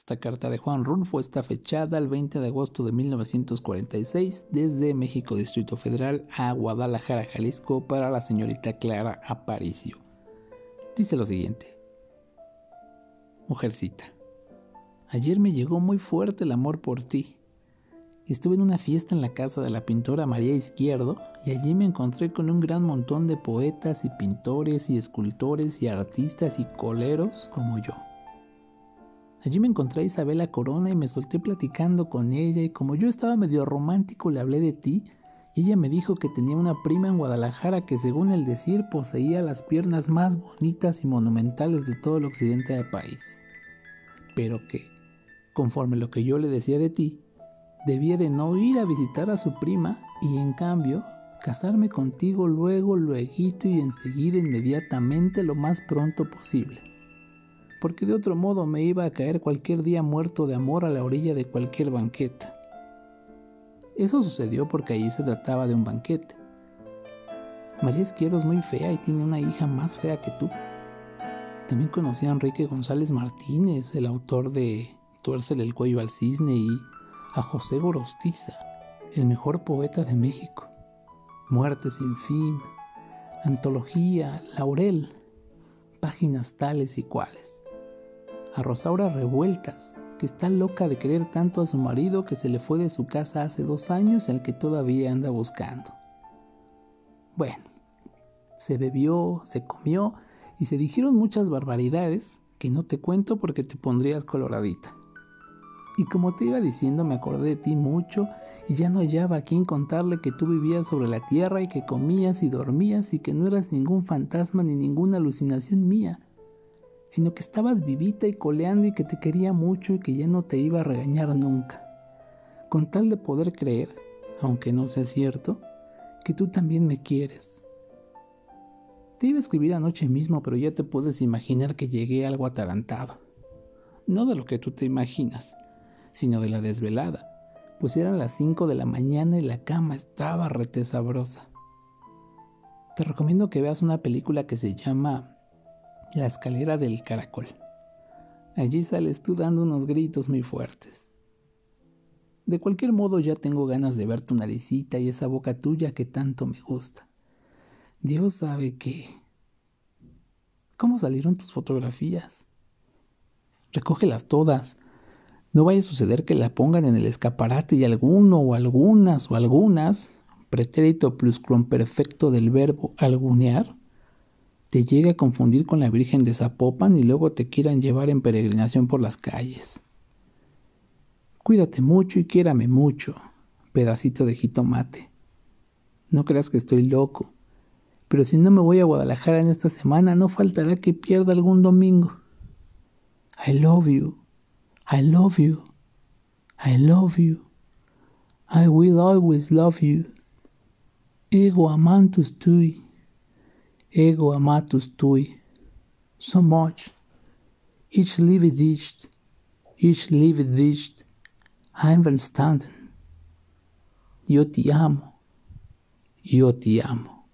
Esta carta de Juan Rulfo está fechada el 20 de agosto de 1946 desde México Distrito Federal a Guadalajara, Jalisco para la señorita Clara Aparicio. Dice lo siguiente. Mujercita, ayer me llegó muy fuerte el amor por ti. Estuve en una fiesta en la casa de la pintora María Izquierdo y allí me encontré con un gran montón de poetas y pintores y escultores y artistas y coleros como yo. Allí me encontré a Isabela Corona y me solté platicando con ella y como yo estaba medio romántico le hablé de ti y ella me dijo que tenía una prima en Guadalajara que según el decir poseía las piernas más bonitas y monumentales de todo el occidente del país. Pero que, conforme lo que yo le decía de ti, debía de no ir a visitar a su prima y en cambio casarme contigo luego, luego y enseguida inmediatamente lo más pronto posible porque de otro modo me iba a caer cualquier día muerto de amor a la orilla de cualquier banquete. Eso sucedió porque allí se trataba de un banquete. María Izquierdo es muy fea y tiene una hija más fea que tú. También conocí a Enrique González Martínez, el autor de Tuércele el cuello al cisne, y a José Gorostiza, el mejor poeta de México. Muerte sin fin, antología, laurel, páginas tales y cuales a Rosaura Revueltas, que está loca de querer tanto a su marido que se le fue de su casa hace dos años, el que todavía anda buscando. Bueno, se bebió, se comió y se dijeron muchas barbaridades que no te cuento porque te pondrías coloradita. Y como te iba diciendo, me acordé de ti mucho y ya no hallaba a quien contarle que tú vivías sobre la tierra y que comías y dormías y que no eras ningún fantasma ni ninguna alucinación mía, sino que estabas vivita y coleando y que te quería mucho y que ya no te iba a regañar nunca, con tal de poder creer, aunque no sea cierto, que tú también me quieres. Te iba a escribir anoche mismo, pero ya te puedes imaginar que llegué algo atarantado. No de lo que tú te imaginas, sino de la desvelada, pues eran las 5 de la mañana y la cama estaba rete sabrosa. Te recomiendo que veas una película que se llama la escalera del caracol. Allí sales tú dando unos gritos muy fuertes. De cualquier modo ya tengo ganas de ver tu naricita y esa boca tuya que tanto me gusta. Dios sabe que... ¿Cómo salieron tus fotografías? Recógelas todas. No vaya a suceder que la pongan en el escaparate y alguno o algunas o algunas, pretérito pluscuamperfecto del verbo algunear, te llegue a confundir con la Virgen de Zapopan y luego te quieran llevar en peregrinación por las calles. Cuídate mucho y quiérame mucho, pedacito de jitomate. No creas que estoy loco, pero si no me voy a Guadalajara en esta semana, no faltará que pierda algún domingo. I love you, I love you, I love you, I will always love you. Ego amantus tui ego amatus tui, so much, each live dicht, each live dicht, I'm verstanden. Yo te amo, yo te amo.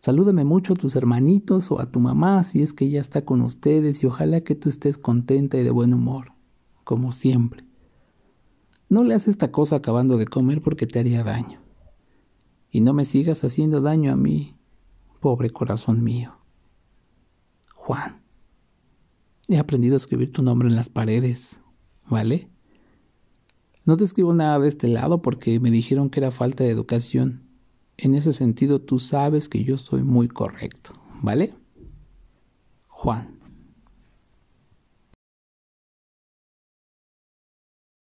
Salúdame mucho a tus hermanitos o a tu mamá si es que ella está con ustedes y ojalá que tú estés contenta y de buen humor, como siempre. No le hagas esta cosa acabando de comer porque te haría daño. Y no me sigas haciendo daño a mí, pobre corazón mío. Juan. He aprendido a escribir tu nombre en las paredes, ¿vale? No te escribo nada de este lado porque me dijeron que era falta de educación. En ese sentido tú sabes que yo soy muy correcto, ¿vale? Juan.